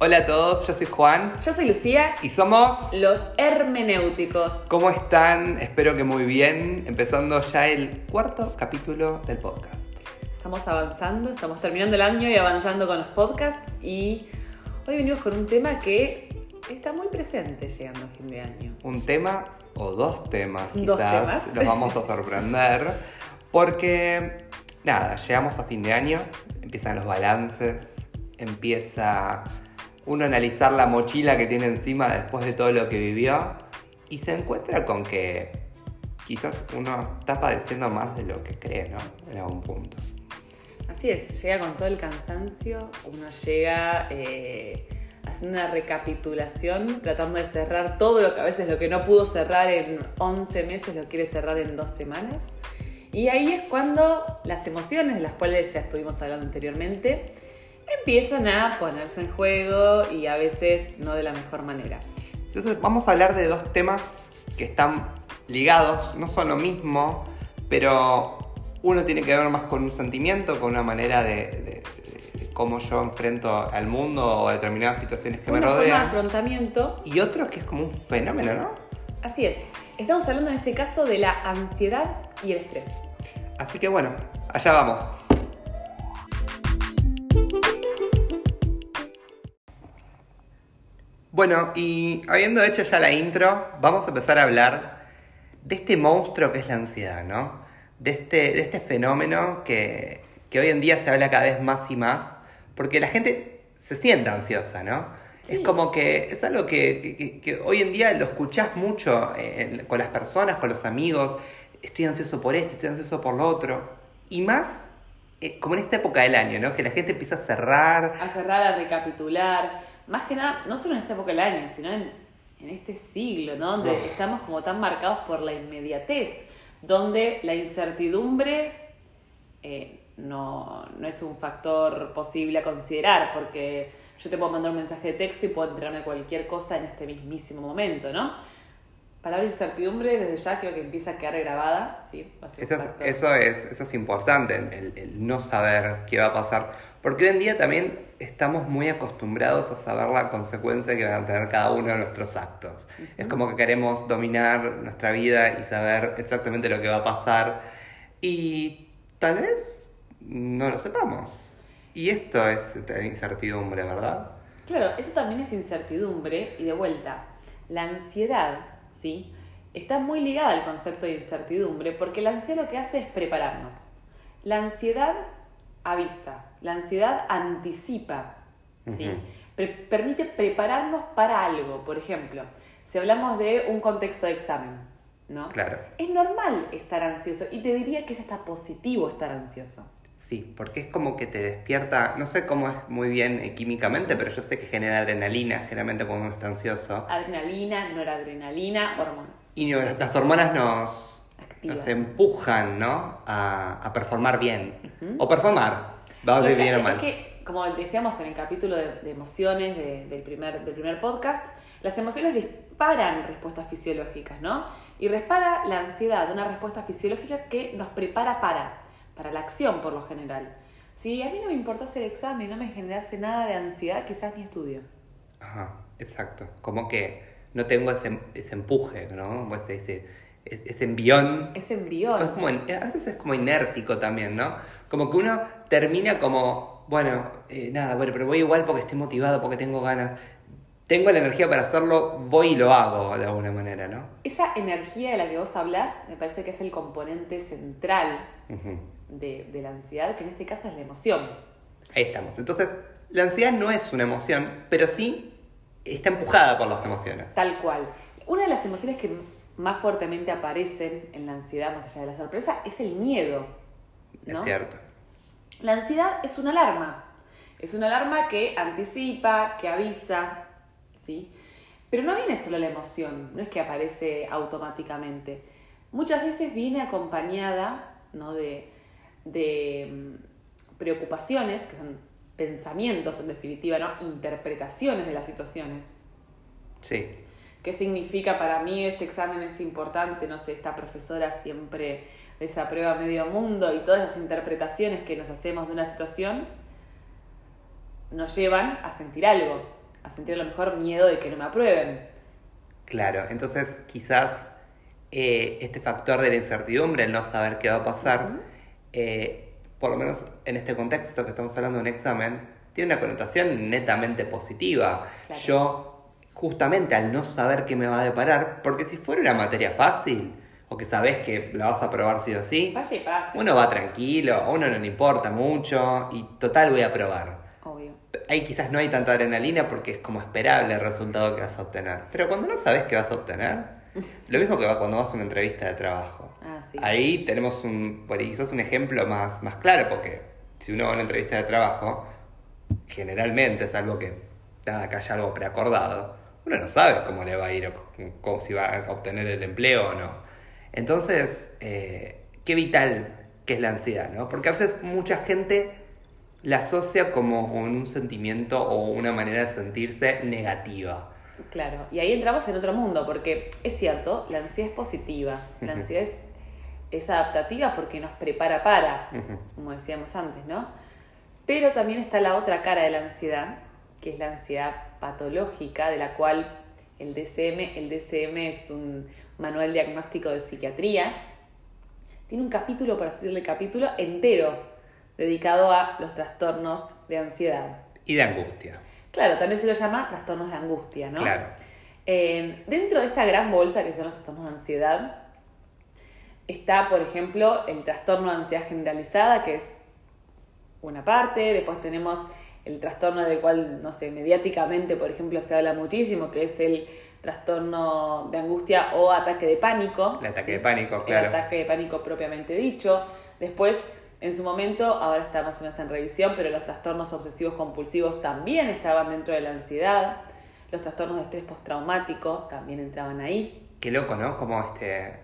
Hola a todos, yo soy Juan Yo soy Lucía, y somos... los hermenéuticos. ¿Cómo están? Espero que muy bien. Empezando ya el cuarto capítulo del podcast. Estamos avanzando, estamos terminando el año y avanzando con los podcasts y hoy venimos con un tema que está muy presente llegando a fin de año. Un tema o dos temas Dos quizás temas. los vamos a sorprender porque nada, llegamos a fin de año, empiezan los balances, empieza uno analizar la mochila que tiene encima después de todo lo que vivió y se encuentra con que quizás uno está padeciendo más de lo que cree, ¿no? En algún punto. Así es, llega con todo el cansancio, uno llega eh, haciendo una recapitulación, tratando de cerrar todo lo que a veces lo que no pudo cerrar en 11 meses lo quiere cerrar en dos semanas. Y ahí es cuando las emociones, de las cuales ya estuvimos hablando anteriormente, empiezan a ponerse en juego y a veces no de la mejor manera. Entonces vamos a hablar de dos temas que están ligados, no son lo mismo, pero uno tiene que ver más con un sentimiento, con una manera de, de- de cómo yo enfrento al mundo o determinadas situaciones que me Una forma de rodean. afrontamiento Y otro que es como un fenómeno, ¿no? Así es. Estamos hablando en este caso de la ansiedad y el estrés. Así que bueno, allá vamos. Bueno, y habiendo hecho ya la intro, vamos a empezar a hablar de este monstruo que es la ansiedad, ¿no? De este, de este fenómeno que, que hoy en día se habla cada vez más y más, porque la gente se siente ansiosa, ¿no? Sí. Es como que es algo que, que- hoy en día lo escuchás mucho eh, con las personas, con los amigos. Estoy ansioso por esto, estoy ansioso por lo otro. Y más eh, como en esta época del año, ¿no? Que la gente empieza a cerrar. A cerrar, a recapitular. Más que nada, no solo en esta época del año, sino en, en este siglo, ¿no? Donde Uf. estamos como tan marcados por la inmediatez, donde la incertidumbre eh, no, no es un factor posible a considerar, porque yo te puedo mandar un mensaje de texto y puedo enterarme de cualquier cosa en este mismísimo momento, ¿no? Palabra incertidumbre desde ya creo que empieza a quedar grabada, ¿sí? Es, es, eso es importante, el, el no saber qué va a pasar. Porque hoy en día también estamos muy acostumbrados a saber la consecuencia que van a tener cada uno de nuestros actos. Es como que queremos dominar nuestra vida y saber exactamente lo que va a pasar. Y tal vez no lo sepamos. Y esto es incertidumbre, ¿verdad? Claro, eso también es incertidumbre y de vuelta, la ansiedad, ¿sí? Está muy ligada al concepto de incertidumbre porque la ansiedad lo que hace es prepararnos. La ansiedad avisa, la ansiedad anticipa, ¿sí? Pre- permite prepararnos para algo, por ejemplo, si hablamos de un contexto de examen, ¿no? Claro. Es normal estar ansioso y te diría que es hasta positivo estar ansioso. Sí, porque es como que te despierta, no sé cómo es muy bien eh, químicamente, pero yo sé que genera adrenalina generalmente cuando uno está ansioso. Adrenalina, noradrenalina, hormonas. Y no- las hormonas nos, empujan, ¿no? A, a performar bien. O performar. Vamos Lo a que decir bien o mal. es que, como decíamos en el capítulo de, de emociones de- del, primer, del primer podcast, las emociones disparan respuestas fisiológicas, ¿no? Y dispara la ansiedad, una respuesta fisiológica que nos prepara para, para la acción por lo general. Si a mí no me importase el examen, no me generase nada de ansiedad, quizás ni estudio. Ajá, exacto. Como que no tengo ese, ese empuje, ¿no? Ese, ese, ese envión. Ese embrión. Es como, a veces es como inércico también, ¿no? Como que uno termina como, bueno, eh, nada, bueno, pero voy igual porque estoy motivado, porque tengo ganas. Tengo la energía para hacerlo, voy y lo hago de alguna manera, ¿no? Esa energía de la que vos hablás me parece que es el componente central de, de la ansiedad, que en este caso es la emoción. Ahí estamos. Entonces, la ansiedad no es una emoción, pero sí está empujada por las emociones. Tal cual. Una de las emociones que más fuertemente aparecen en la ansiedad, más allá de la sorpresa, es el miedo. ¿no? Es cierto. La ansiedad es una alarma. Es una alarma que anticipa, que avisa, ¿sí? Pero no viene solo la emoción, no es que aparece automáticamente. Muchas veces viene acompañada ¿no? de, de mm, preocupaciones, que son pensamientos en definitiva, ¿no? interpretaciones de las situaciones. Sí. ¿Qué significa para mí este examen es importante? No sé, esta profesora siempre desaprueba medio mundo y todas las interpretaciones que nos hacemos de una situación nos llevan a sentir algo. a sentir a lo mejor miedo de que no me aprueben. Claro, entonces quizás eh, este factor de la incertidumbre, el no saber qué va a pasar, eh, por lo menos en este contexto que estamos hablando de un examen, tiene una connotación netamente positiva. Claro. Yo, justamente al no saber qué me va a deparar, porque si fuera una materia fácil, o que sabes que la vas a probar sí o sí, Vaya y pase. uno va tranquilo, a uno no le importa mucho, y total voy a probar. Obvio. Ahí quizás no hay tanta adrenalina porque es como esperable el resultado que vas a obtener. Pero cuando no sabes qué vas a obtener, lo mismo que va cuando vas a una entrevista de trabajo. Ah, sí. Ahí tenemos un, quizás un ejemplo más, más claro, porque si uno va a una entrevista de trabajo, generalmente es algo que, nada, que haya algo preacordado, uno no sabe cómo le va a ir o cómo- si va a obtener el empleo o no. Entonces, eh, qué vital que es la ansiedad, ¿no? Porque a veces mucha gente la asocia como un sentimiento o una manera de sentirse negativa. Claro, y ahí entramos en otro mundo, porque es cierto, la ansiedad es positiva, la ansiedad es, es adaptativa porque nos prepara para, como decíamos antes, ¿no? Pero también está la otra cara de la ansiedad, que es la ansiedad patológica, de la cual el DCM, el DCM es un manual diagnóstico de psiquiatría, tiene un capítulo, por así decirle, capítulo entero dedicado a los trastornos de ansiedad. Y de angustia. Claro, también se lo llama trastornos de angustia, ¿no? Claro. Eh, dentro de esta gran bolsa que son los trastornos de ansiedad, está, por ejemplo, el trastorno de ansiedad generalizada, que es una parte, después tenemos el trastorno del cual, no sé, mediáticamente, por ejemplo, se habla muchísimo, que es el trastorno de angustia o ataque de pánico. El ataque ¿sí? de pánico, claro. El ataque de pánico propiamente dicho. Después, en su momento, ahora está más o menos en revisión, pero los trastornos obsesivos compulsivos también estaban dentro de la ansiedad. Los trastornos de estrés postraumático también entraban ahí. Qué loco, ¿no? Como este,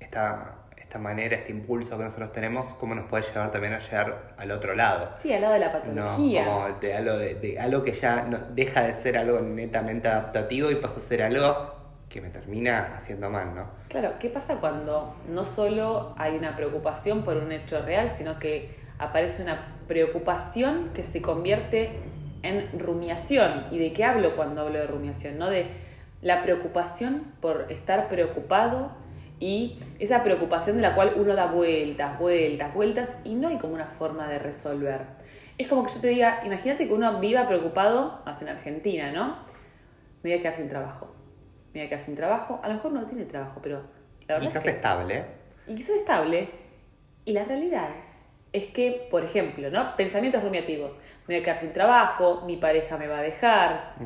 esta, esta manera, este impulso que nosotros tenemos, cómo nos puede llevar también a llegar al otro lado. Sí, al lado de la No, patología. como de algo, de, de algo que ya no- deja de ser algo netamente adaptativo y pasa a ser algo que me termina haciendo mal, ¿no? Claro, ¿qué pasa cuando no solo hay una preocupación por un hecho real, sino que aparece una preocupación que se convierte en rumiación? ¿Y de qué hablo cuando hablo de rumiación? ¿No? De la preocupación por estar preocupado y esa preocupación de la cual uno da vueltas, vueltas, vueltas y no hay como una forma de resolver. Es como que yo te diga, imagínate que uno viva preocupado, más en Argentina, ¿no? Me voy a quedar sin trabajo. Me voy a quedar sin trabajo. A lo mejor no tiene trabajo, pero la verdad Quizás es que estable. y quizás estable. Y la realidad es que, por ejemplo, ¿no? Pensamientos rumiativos. Me voy a quedar sin trabajo, mi pareja me va a dejar.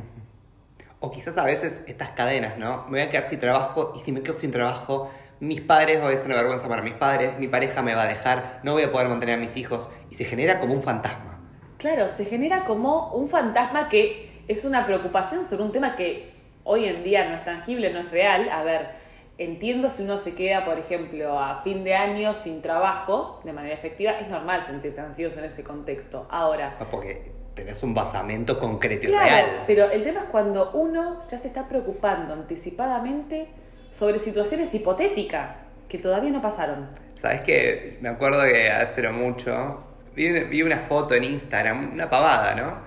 O quizás a veces estas cadenas, ¿no? Me voy a quedar sin trabajo y si me quedo sin trabajo, mis padres, o es una vergüenza para mis padres, mi pareja me va a dejar, no voy a poder mantener a mis hijos y se genera como un fantasma. Claro, se genera como un fantasma que es una preocupación sobre un tema que hoy en día no es tangible, no es real. A ver, entiendo si uno se queda, por ejemplo, a fin de año sin trabajo de manera efectiva, es normal sentirse ansioso en ese contexto. Ahora, Porque tenés un basamento concreto y Claro, real. pero el tema es cuando uno ya se está preocupando anticipadamente sobre situaciones hipotéticas que todavía no pasaron. Sabes que me acuerdo que hace no mucho vi, vi una foto en Instagram, una pavada, ¿no?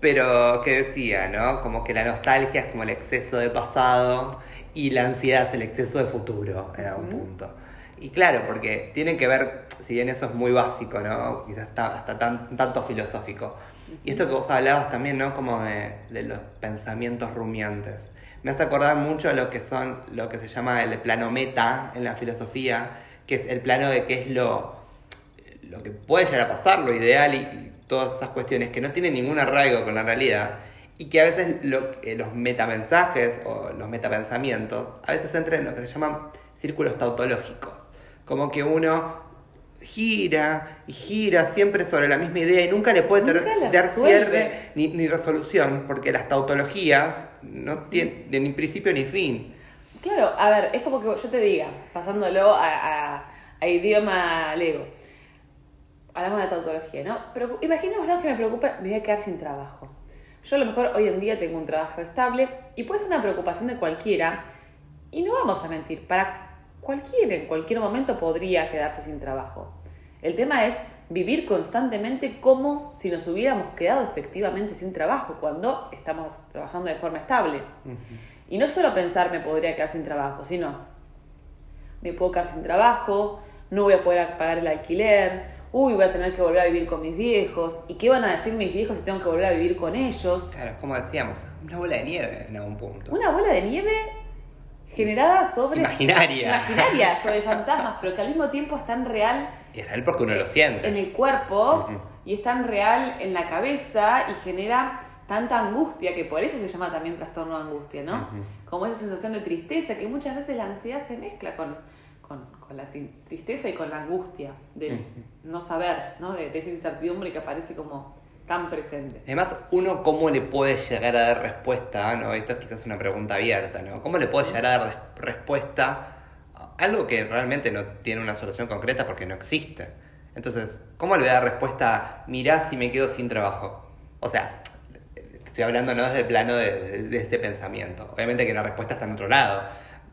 Pero que decía, ¿no? Como que la nostalgia es como el exceso de pasado y la ansiedad es el exceso de futuro en algún punto. Y claro, porque tiene que ver, si bien eso es muy básico, ¿no? Quizás está hasta tan, tanto filosófico. Y esto que vos hablabas también, ¿no? Como de, de los pensamientos rumiantes. Me hace acordar mucho a lo que son, lo que se llama el plano meta en la filosofía, que es el plano de qué es lo, lo que puede llegar a pasar, lo ideal y, y todas esas cuestiones que no tienen ningún arraigo con la realidad y que a veces lo- eh, los metamensajes o los metapensamientos a veces entran en lo que se llaman círculos tautológicos. Como que uno gira y gira siempre sobre la misma idea y nunca le puede Nunca dar cierre ni, ni resolución porque las tautologías no tienen ni principio ni fin. Claro, a ver, es como que yo te diga, pasándolo a, a- a idioma lego. Hablamos de tautología, ¿no? Pero imaginémonos que me preocupa, me voy a quedar sin trabajo. Yo a lo mejor hoy en día tengo un trabajo estable y puede ser una preocupación de cualquiera. Y no vamos a mentir, para cualquiera en cualquier momento podría quedarse sin trabajo. El tema es vivir constantemente como si nos hubiéramos quedado efectivamente sin trabajo cuando estamos trabajando de forma estable. Y no solo pensar me podría quedar sin trabajo, sino me puedo quedar sin trabajo, no voy a poder pagar el alquiler, uy, voy a tener que volver a vivir con mis viejos, ¿y qué van a decir mis viejos si tengo que volver a vivir con ellos? Claro, como decíamos, una bola de nieve en algún punto. Una bola de nieve generada sobre... Imaginaria. Imaginaria, sobre fantasmas, pero que al mismo tiempo es tan real... Y es real porque uno lo siente. En el cuerpo, y es tan real en la cabeza, y genera tanta angustia, que por eso se llama también trastorno de angustia, ¿no? Como esa sensación de tristeza, que muchas veces la ansiedad se mezcla con, con, la tristeza y con la angustia de no saber, ¿no? De, esa incertidumbre que aparece como tan presente. Además, uno cómo le puede llegar a dar respuesta, ¿no? Esto es quizás una pregunta abierta, ¿no? ¿Cómo le puede llegar a dar respuesta algo que realmente no tiene una solución concreta porque no existe? Entonces, ¿cómo le voy a dar respuesta, mirá si me quedo sin trabajo? O sea, estoy hablando no desde el plano de, de este pensamiento. Obviamente que la respuesta está en otro lado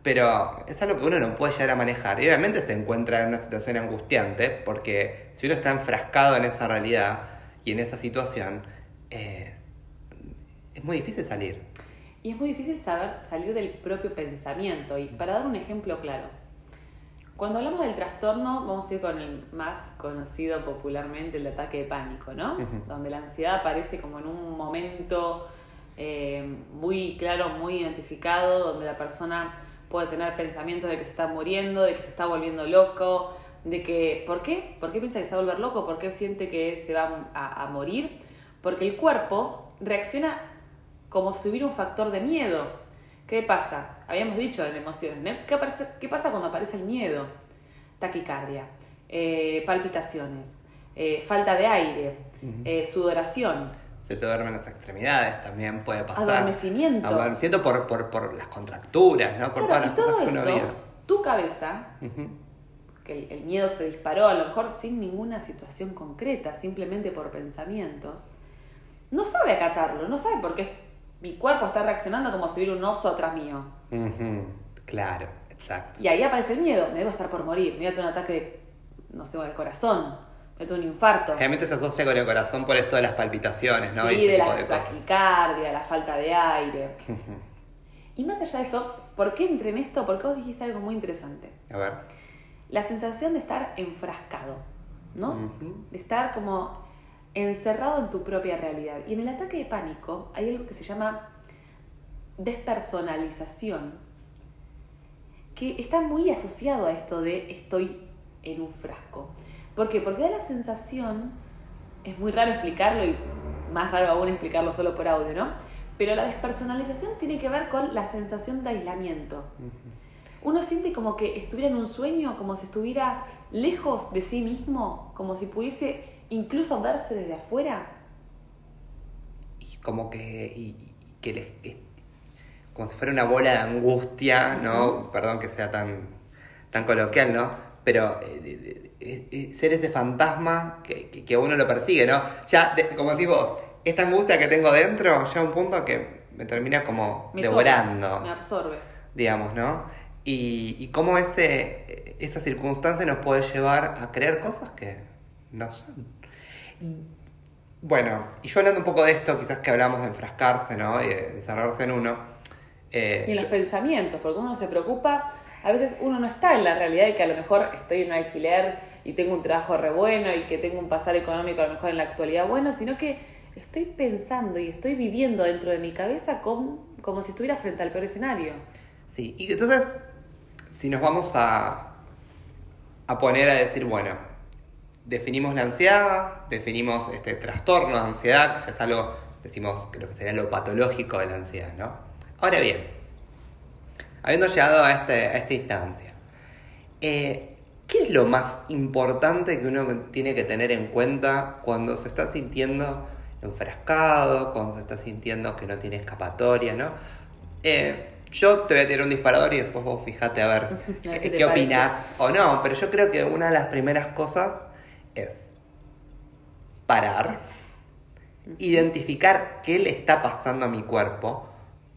pero es algo que uno no puede llegar a manejar. Y obviamente se encuentra en una situación angustiante, porque si uno está enfrascado en esa realidad y en esa situación, eh, es muy difícil salir. Y es muy difícil saber salir del propio pensamiento. Y para dar un ejemplo claro, cuando hablamos del trastorno, vamos a ir con el más conocido popularmente, el ataque de pánico, ¿no? Donde la ansiedad aparece como en un momento eh, muy claro, muy identificado, donde la persona puede tener pensamientos de que se está muriendo, de que se está volviendo loco, de que, ¿por qué? ¿Por qué piensa que se va a volver loco? ¿Por qué siente que se va a, morir? Porque el cuerpo reacciona como si hubiera un factor de miedo. ¿Qué pasa? Habíamos dicho en emociones, ¿Qué, ¿qué, pasa cuando aparece el miedo? Taquicardia, eh, palpitaciones, eh, falta de aire, eh, sudoración se te duermen las extremidades, también puede pasar. Adormecimiento. Adormecimiento por, por, por las contracturas, ¿no? Por claro, y todo eso, tu cabeza, que el, miedo se disparó, a lo mejor sin ninguna situación concreta, simplemente por pensamientos, no sabe acatarlo, no sabe por qué mi cuerpo está reaccionando como si hubiera un oso atrás mío. Claro, exacto. Y ahí aparece el miedo, me debo estar por morir, me voy a tener un ataque, no sé, del corazón me tuvo un infarto. Realmente se asocia con el corazón por esto de las palpitaciones, ¿no? Sí, de la taquicardia, la falta de aire. y más allá de eso, ¿por qué entré en esto? Porque vos dijiste algo muy interesante. A ver. La sensación de estar enfrascado, ¿no? De estar como encerrado en tu propia realidad. Y en el ataque de pánico hay algo que se llama despersonalización, que está muy asociado a esto de estoy en un frasco. ¿Por qué? Porque da la sensación, es muy raro explicarlo y más raro aún explicarlo solo por audio, ¿no? Pero la despersonalización tiene que ver con la sensación de aislamiento. Uno siente como que estuviera en un sueño, como si estuviera lejos de sí mismo, como si pudiese incluso verse desde afuera. Y como que, que como si fuera una bola de angustia, ¿no? Perdón que sea tan, tan coloquial, ¿no? Pero eh, ser ese fantasma que, que, uno lo persigue, ¿no? Ya, como decís vos, esta angustia que tengo dentro, ya un punto que me termina como devorando. me absorbe. Digamos, ¿no? Y, y cómo ese, esa circunstancia nos puede llevar a creer cosas que no son. Bueno, y yo hablando un poco de esto, quizás que hablamos de enfrascarse, ¿no? Y de encerrarse en uno. Eh, y en los pensamientos, porque uno se preocupa, a veces uno no está en la realidad de que a lo mejor estoy en un alquiler y tengo un trabajo re bueno y que tengo un pasar económico a lo mejor en la actualidad bueno, sino que estoy pensando y estoy viviendo dentro de mi cabeza como, como si estuviera frente al peor escenario. Sí, y entonces, si nos vamos a, a poner a decir, bueno, definimos la ansiedad, definimos este trastorno de ansiedad, ya es algo, decimos que lo que sería lo patológico de la ansiedad, ¿no? Ahora bien, habiendo llegado a, este, a esta instancia, eh, ¿Qué es lo más importante que uno tiene que tener en cuenta cuando se está sintiendo enfrascado, cuando se está sintiendo que no tiene escapatoria, ¿no? Eh, yo te voy a tirar un disparador y después vos fijate a ver qué, opinas o no, pero yo creo que una de las primeras cosas es parar, identificar qué le está pasando a mi cuerpo,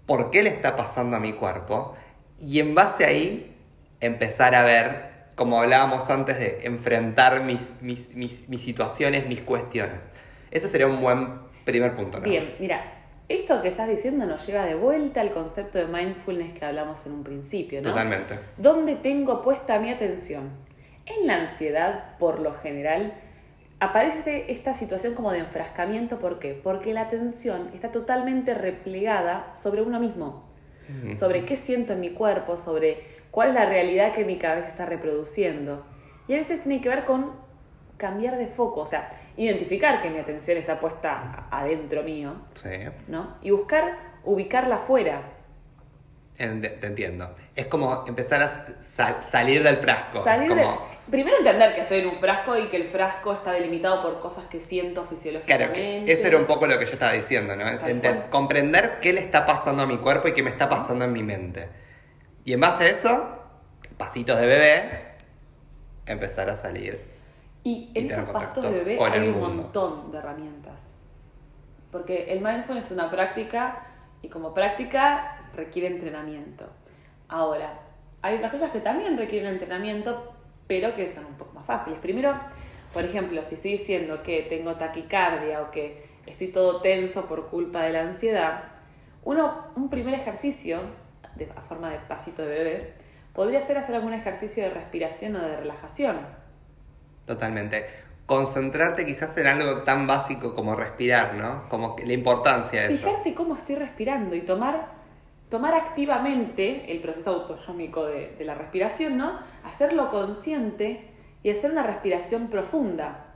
por qué le está pasando a mi cuerpo, y en base ahí empezar a ver como hablábamos antes de enfrentar mis, mis, mis, mis situaciones, mis cuestiones. Eso sería un buen primer punto, ¿no? Bien, mira, esto que estás diciendo nos lleva de vuelta al concepto de mindfulness que hablamos en un principio, ¿no? Totalmente. ¿Dónde tengo puesta mi atención? En la ansiedad, por lo general, aparece esta situación como de enfrascamiento. ¿Por qué? Porque la atención está totalmente replegada sobre uno mismo, sobre qué siento en mi cuerpo, sobre cuál es la realidad que mi cabeza está reproduciendo. Y a veces tiene que ver con cambiar de foco, o sea, identificar que mi atención está puesta adentro mío, Sí, ¿no? Y buscar ubicarla afuera. te te entiendo. Es como empezar a sal- salir del frasco. Salir como, de... Primero entender que estoy en un frasco y que el frasco está delimitado por cosas que siento Claro, fisiológicamente. que eso era un poco lo que yo estaba diciendo, ¿no? Tal Ente- cual. comprender qué le está pasando a mi cuerpo y qué me está pasando en mi mente. Y en base a eso, pasitos de bebé, empezar a salir. Y en estos pasitos de bebé hay un mundo. montón de herramientas. Porque el mindfulness es una práctica y como práctica requiere entrenamiento. Ahora, hay otras cosas que también requieren entrenamiento, pero que son un poco más fáciles. Primero, por ejemplo, si estoy diciendo que tengo taquicardia o que estoy todo tenso por culpa de la ansiedad, uno, un primer ejercicio, de, a forma de pasito de bebé, podría ser hacer algún ejercicio de respiración o de relajación. Totalmente. Concentrarte quizás en algo tan básico como respirar, ¿no? Como la importancia de eso. Fijarte cómo estoy respirando y tomar, tomar activamente el proceso autonómico de, de la respiración, ¿no? Hacerlo consciente y hacer una respiración profunda.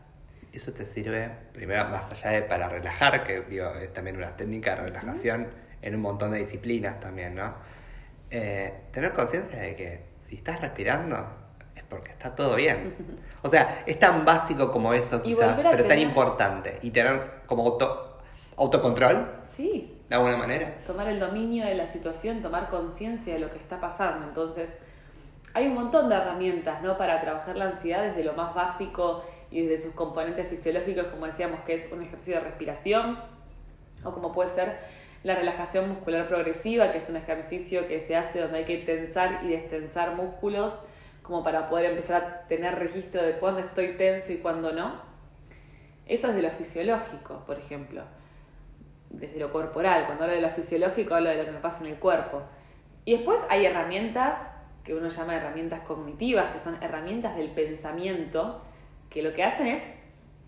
Eso te sirve, primero, más allá de para relajar, que digo, es también una técnica de relajación en un montón de disciplinas también, ¿no? Eh, tener conciencia de que si estás respirando es porque está todo bien. O sea, es tan básico como eso quizás, pero tan tener- importante. Y tener como auto, autocontrol, Sí, de alguna manera. tomar el dominio de la situación, tomar conciencia de lo que está pasando. Entonces, hay un montón de herramientas, ¿no? Para trabajar la ansiedad desde lo más básico y desde sus componentes fisiológicos, como decíamos, que es un ejercicio de respiración, o como puede ser la relajación muscular progresiva, que es un ejercicio que se hace donde hay que tensar y destensar músculos, como para poder empezar a tener registro de cuándo estoy tenso y cuándo no. Eso es de lo fisiológico, por ejemplo desde lo corporal. Cuando hablo de lo fisiológico, hablo de lo que me pasa en el cuerpo. Y después hay herramientas que uno llama herramientas cognitivas, que son herramientas del pensamiento, que lo que hacen es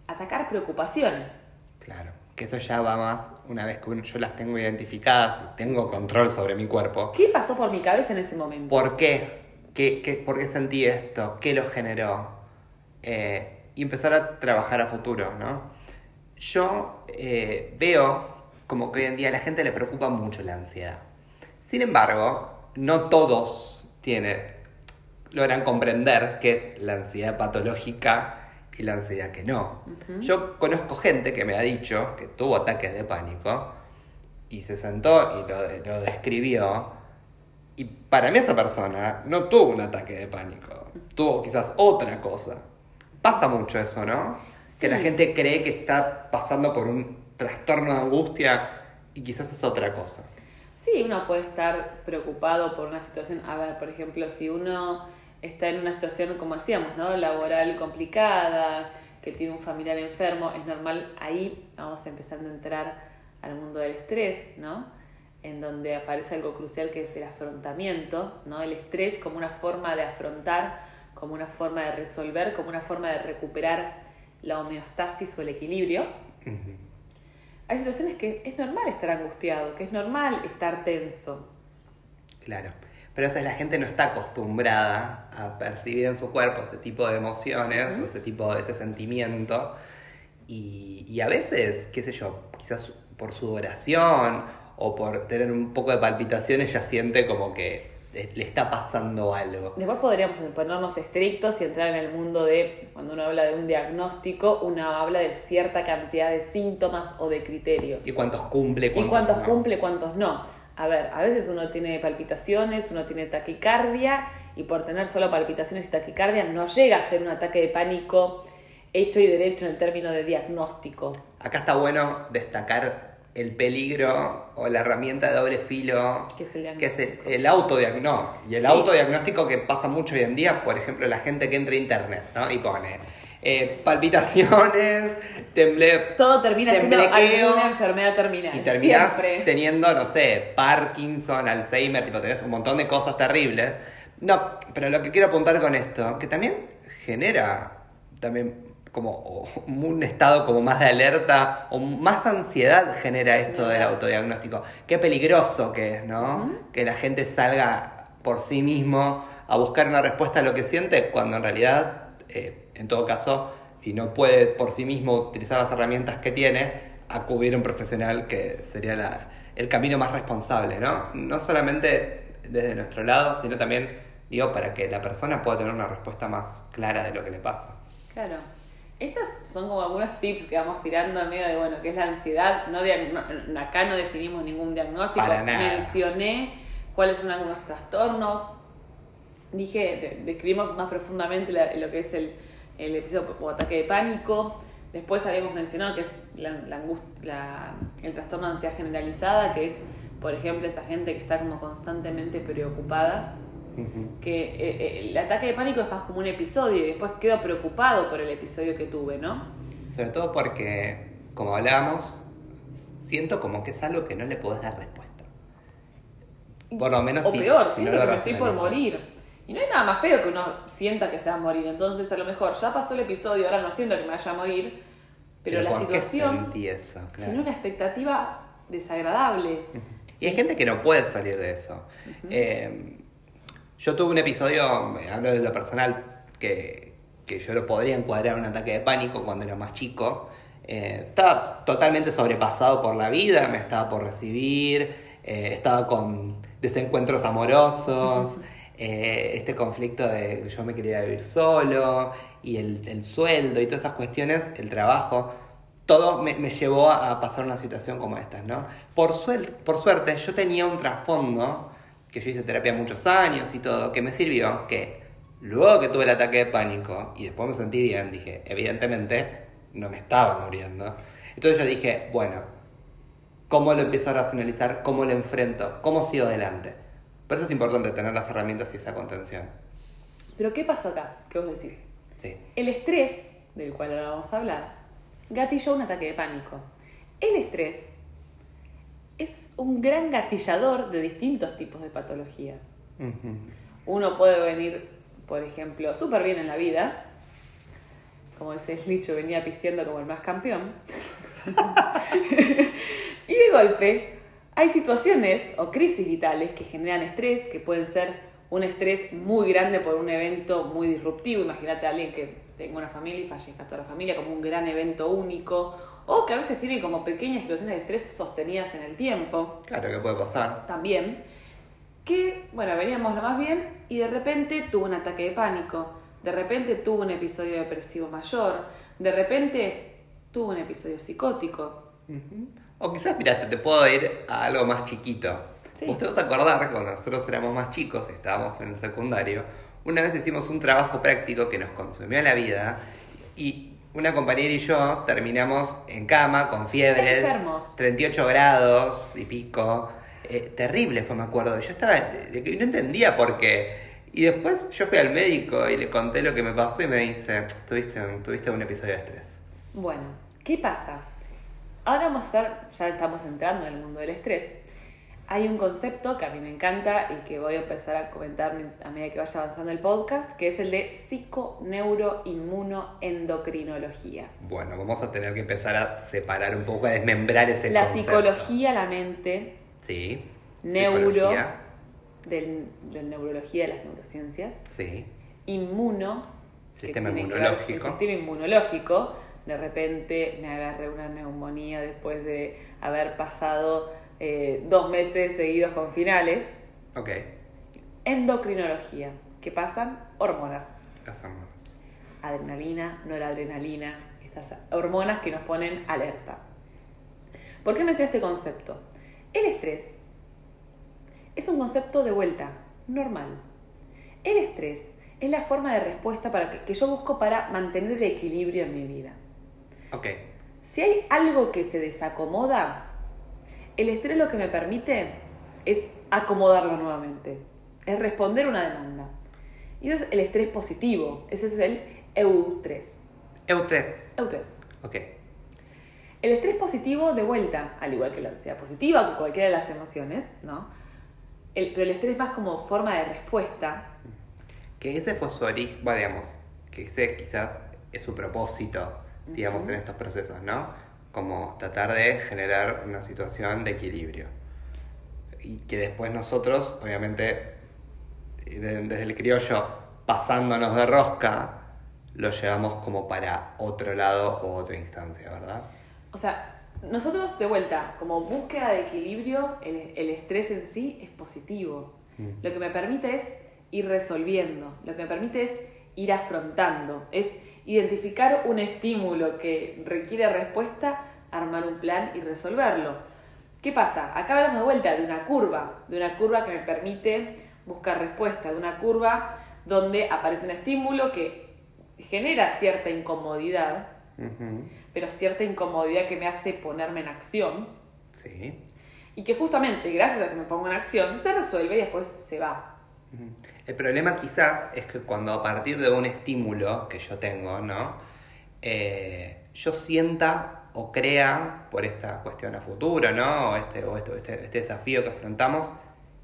atacar preocupaciones. Claro. Que eso ya va más, una vez que yo las tengo identificadas y tengo control sobre mi cuerpo. ¿Qué pasó por mi cabeza en ese momento? ¿Por qué? ¿Qué, qué, por qué sentí esto? ¿Qué lo generó? Eh, y empezar a trabajar a futuro, ¿no? Yo eh, veo como que hoy en día a la gente le preocupa mucho la ansiedad. Sin embargo, no todos tienen, logran comprender qué es la ansiedad patológica y la ansiedad que no. Yo conozco gente que me ha dicho que tuvo ataques de pánico y se sentó y lo, lo describió y para mí esa persona no tuvo un ataque de pánico, tuvo quizás otra cosa. Pasa mucho eso, ¿no? Sí. Que la gente cree que está pasando por un trastorno de angustia y quizás es otra cosa. Sí, uno puede estar preocupado por una situación. A ver, por ejemplo, si uno está en una situación, como decíamos, ¿no? Laboral complicada, que tiene un familiar enfermo, es normal, ahí vamos empezando a entrar al mundo del estrés, ¿no? En donde aparece algo crucial que es el afrontamiento, ¿no? El estrés como una forma de afrontar, como una forma de resolver, como una forma de recuperar la homeostasis o el equilibrio. Ujú. Hay situaciones que es normal estar angustiado, que es normal estar tenso. Claro. Pero a veces la gente no está acostumbrada a percibir en su cuerpo ese tipo de emociones o ese tipo de ese sentimiento. Y, y a veces, qué sé yo, quizás por sudoración o por tener un poco de palpitaciones ya siente como que le le está pasando algo. Después podríamos ponernos estrictos y entrar en el mundo de, cuando uno habla de un diagnóstico, uno habla de cierta cantidad de síntomas o de criterios. ¿Y cuántos cumple? ¿Y cuántos no? cumple, cuántos no? A ver, a veces uno tiene palpitaciones, uno tiene taquicardia y por tener solo palpitaciones y taquicardia no llega a ser un ataque de pánico hecho y derecho en el término de diagnóstico. Acá está bueno destacar el peligro o la herramienta de doble filo Que es el que es el, diagnóstico. el autodiagnóstico. Y el Sí. autodiagnóstico que pasa mucho hoy en día, por ejemplo, la gente que entra a internet ¿no? y pone eh, palpitaciones, temble, Todo termina siendo alguna enfermedad terminal. y terminas Siempre. teniendo, no sé, Parkinson, Alzheimer, tipo, tenés un montón de cosas terribles. No, pero lo que quiero apuntar con esto, que también genera también como un estado como más de alerta o más ansiedad genera esto del autodiagnóstico. Qué peligroso que es, ¿no? Que la gente salga por sí mismo a buscar una respuesta a lo que siente cuando en realidad, eh, en todo caso, si no puede por sí mismo utilizar las herramientas que tiene, acudir a un profesional que sería la- el camino más responsable, ¿no? No solamente desde nuestro lado, sino también, digo, para que la persona pueda tener una respuesta más clara de lo que le pasa. Claro. Estas son como algunos tips que vamos tirando en medio de, bueno, que es la ansiedad. No, no- acá no definimos ningún diagnóstico. Para nada. Mencioné cuáles son algunos trastornos. Dije, de- describimos más profundamente la- lo que es el, el episodio o ataque de pánico. Después habíamos mencionado que es la, la angust- la- el trastorno de ansiedad generalizada, que es, por ejemplo, esa gente que está como constantemente preocupada Que eh, eh, el ataque de pánico es más como un episodio y después quedo preocupado por el episodio que tuve, ¿no? Sobre todo porque, como hablábamos, siento como que es algo que no le podés dar respuesta. Por lo menos o si- peor, si siento no que me estoy por morir. Y no hay nada más feo que uno sienta que se va a morir. Entonces, a lo mejor ya pasó el episodio, ahora no siento que me vaya a morir, pero, la ¿por qué situación eso? Claro. genera una expectativa desagradable. Y hay gente que no puede salir de eso. Eh, yo tuve un episodio, me hablo de lo personal, que, que yo lo podría encuadrar en un ataque de pánico cuando era más chico. Eh, estaba totalmente sobrepasado por la vida, me estaba por recibir, eh, estaba con desencuentros amorosos, eh, este conflicto de que yo me quería vivir solo, y el, el sueldo y todas esas cuestiones, el trabajo todo me, me llevó a, a pasar una situación como esta, ¿no? Por, suel- por suerte, yo tenía un trasfondo, que yo hice terapia muchos años y todo, que me sirvió, que luego que tuve el ataque de pánico y después me sentí bien, dije, evidentemente no me estaba muriendo. Entonces yo dije, bueno, ¿cómo lo empiezo a racionalizar? ¿Cómo lo enfrento? ¿Cómo sigo adelante? Por eso es importante tener las herramientas y esa contención. Pero ¿qué pasó acá? ¿Qué vos decís? Sí. El estrés, del cual ahora vamos a hablar, gatilló un ataque de pánico. El estrés es un gran gatillador de distintos tipos de patologías. Uno puede venir, por ejemplo, súper bien en la vida, como dice el dicho, venía pisteando como el más campeón. y de golpe hay situaciones o crisis vitales que generan estrés, que pueden ser un estrés muy grande por un evento muy disruptivo. Imagínate a alguien que tenga una familia y fallezca toda la familia como un gran evento único, o que a veces tiene como pequeñas situaciones de estrés sostenidas en el tiempo Claro, ¿qué puede pasar? también, que, bueno, veníamos lo más bien y de repente tuvo un ataque de pánico, de repente tuvo un episodio depresivo mayor, de repente tuvo un episodio psicótico. O quizás, mira, te, puedo ir a algo más chiquito. Sí. Vos te vas a acordar cuando nosotros éramos más chicos, estábamos en el secundario, una vez hicimos un trabajo práctico que nos consumió la vida y una compañera y yo terminamos en cama con fiebre, Enfermos. 38 grados y pico. Eh, terrible fue, me acuerdo. Yo estaba, no entendía por qué. Y después yo fui al médico y le conté lo que me pasó y me dice, tuviste un episodio de estrés. Bueno, ¿qué pasa? Ahora vamos a estar, ya estamos entrando en el mundo del estrés. Hay un concepto que a mí me encanta y que voy a empezar a comentar a medida que vaya avanzando el podcast, que es el de psiconeuroinmunoendocrinología. Bueno, vamos a tener que empezar a separar un poco, a desmembrar ese La concepto. psicología, la mente, Sí. neuro, Psicología. del, de neurología de las neurociencias, Sí. inmuno, Sistema ver- el inmunológico. sistema inmunológico. De repente me agarré una neumonía después de haber pasado eh, dos meses seguidos con finales. Ok. Endocrinología, que pasan hormonas, Las hormonas. adrenalina, noradrenalina, estas hormonas que nos ponen alerta. ¿Por qué menciono este concepto? El estrés es un concepto de vuelta, normal. El estrés es la forma de respuesta para que, que yo busco para mantener el equilibrio en mi vida. Ok. Si hay algo que se desacomoda, El estrés lo que me permite es acomodarlo nuevamente, es responder una demanda. Y eso es el estrés positivo, ese es el EU3. EU3. EU3. Ok. El estrés positivo, de vuelta, al igual que la ansiedad positiva, con cualquiera de las emociones, ¿no? El, pero el estrés más como forma de respuesta. Que ese bueno, digamos, que ese quizás es su propósito, digamos, en estos procesos, ¿no? Como tratar de generar una situación de equilibrio. Y que después nosotros, obviamente, de- desde el criollo, pasándonos de rosca, lo llevamos como para otro lado o otra instancia, ¿verdad? O sea, nosotros, de vuelta, como búsqueda de equilibrio, el, el estrés en sí es positivo. Mm. Lo que me permite es ir resolviendo, lo que me permite es ir afrontando, es identificar un estímulo que requiere respuesta, armar un plan y resolverlo. ¿Qué pasa? Acá hablamos de vuelta de una curva, de una curva que me permite buscar respuesta, de una curva donde aparece un estímulo que genera cierta incomodidad, pero cierta incomodidad que me hace ponerme en acción Sí. y que justamente gracias a que me pongo en acción se resuelve y después se va. El problema quizás es que cuando a partir de un estímulo que yo tengo, ¿no? Eh, yo sienta o crea por esta cuestión a futuro, ¿no? O este, o este, este- este desafío que afrontamos,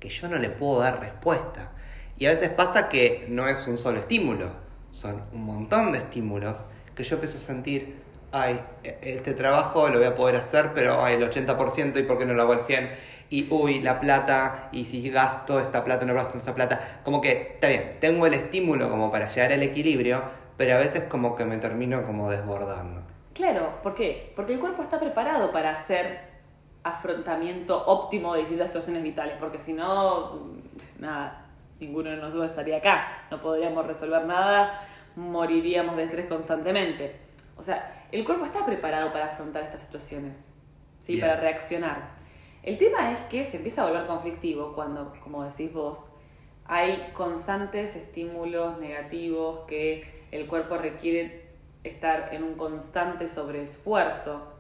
que yo no le puedo dar respuesta. Y a veces pasa que no es un solo estímulo, son un montón de estímulos que yo empiezo a sentir, ay, e- este trabajo lo voy a poder hacer, pero ay, el 80% y por qué no lo hago al 100%, y uy, la plata, y si gasto esta plata, no gasto esta plata. Como que, está bien, tengo el estímulo como para llegar al equilibrio, pero a veces como que me termino como desbordando. Claro, ¿por qué? Porque el cuerpo está preparado para hacer afrontamiento óptimo de distintas situaciones vitales, porque si no, nada, ninguno de nosotros estaría acá, no podríamos resolver nada, moriríamos de estrés constantemente. O sea, el cuerpo está preparado para afrontar estas situaciones, ¿sí? Bien. para reaccionar. El tema es que se empieza a volver conflictivo cuando, como decís vos, hay constantes estímulos negativos que el cuerpo requiere estar en un constante sobreesfuerzo.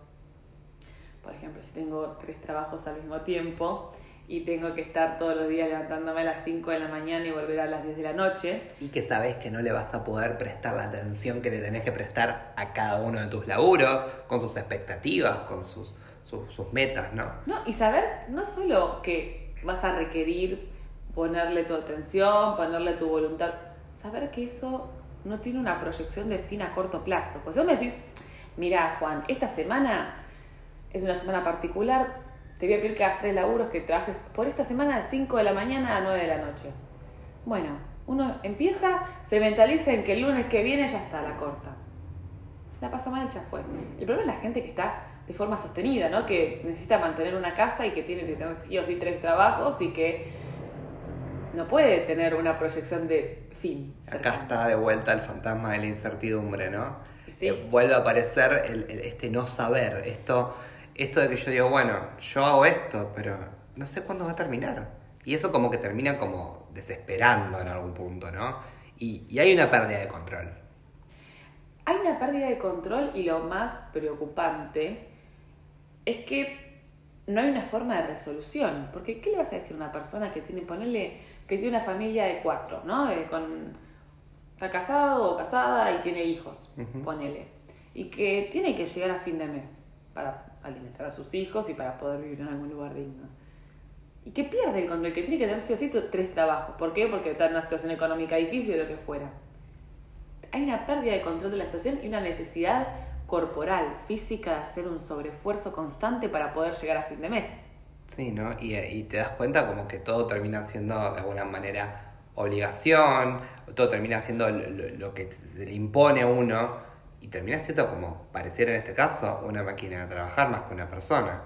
Por ejemplo, si tengo tres trabajos al mismo tiempo y tengo que estar todos los días levantándome a las 5 de la mañana y volver a las 10 de la noche, Y que sabes que no le vas a poder prestar la atención que le tenés que prestar a cada uno de tus laburos, con sus expectativas, con sus, sus, metas, ¿no? ¿no? Y saber no solo que vas a requerir ponerle tu atención, ponerle tu voluntad, saber que eso no tiene una proyección de fin a corto plazo. Pues vos me decís, mira Juan, esta semana es una semana particular, te voy a pedir que hagas tres laburos, que trabajes por esta semana de 5 de la mañana a 9 de la noche. Bueno, uno empieza, se mentaliza en que el lunes que viene ya está la corta. La pasa mal ya fue. El problema es la gente que está de forma sostenida, ¿no? Que necesita mantener una casa y que tiene que tener sí o sí tres trabajos y que no puede tener una proyección de fin. Acá está de vuelta el fantasma de la incertidumbre, ¿no? Sí. Eh, vuelve a aparecer el, el- este no saber, esto, esto de que yo digo, bueno, yo hago esto, pero no sé cuándo va a terminar. Y eso como que termina como desesperando en algún punto, ¿no? Y, y hay una pérdida de control. Hay una pérdida de control y lo más preocupante es que no hay una forma de resolución. Porque, ¿qué le vas a decir a una persona que tiene, ponerle, que tiene una familia de cuatro, ¿no? Con, está casado o casada y tiene hijos, ponele. Y que tiene que llegar a fin de mes para alimentar a sus hijos y para poder vivir en algún lugar digno. Y que pierde el control, que tiene que tener sí o sí tres trabajos. ¿Por qué? Porque está en una situación económica difícil o lo que fuera hay una pérdida de control de la situación y una necesidad corporal, física, de hacer un sobreesfuerzo constante para poder llegar a fin de mes. Sí, ¿no? Y, y te das cuenta como que todo termina siendo de alguna manera obligación, todo termina siendo lo, lo- lo que se le impone a uno y termina siendo como, pareciera en este caso, una máquina de trabajar más que una persona.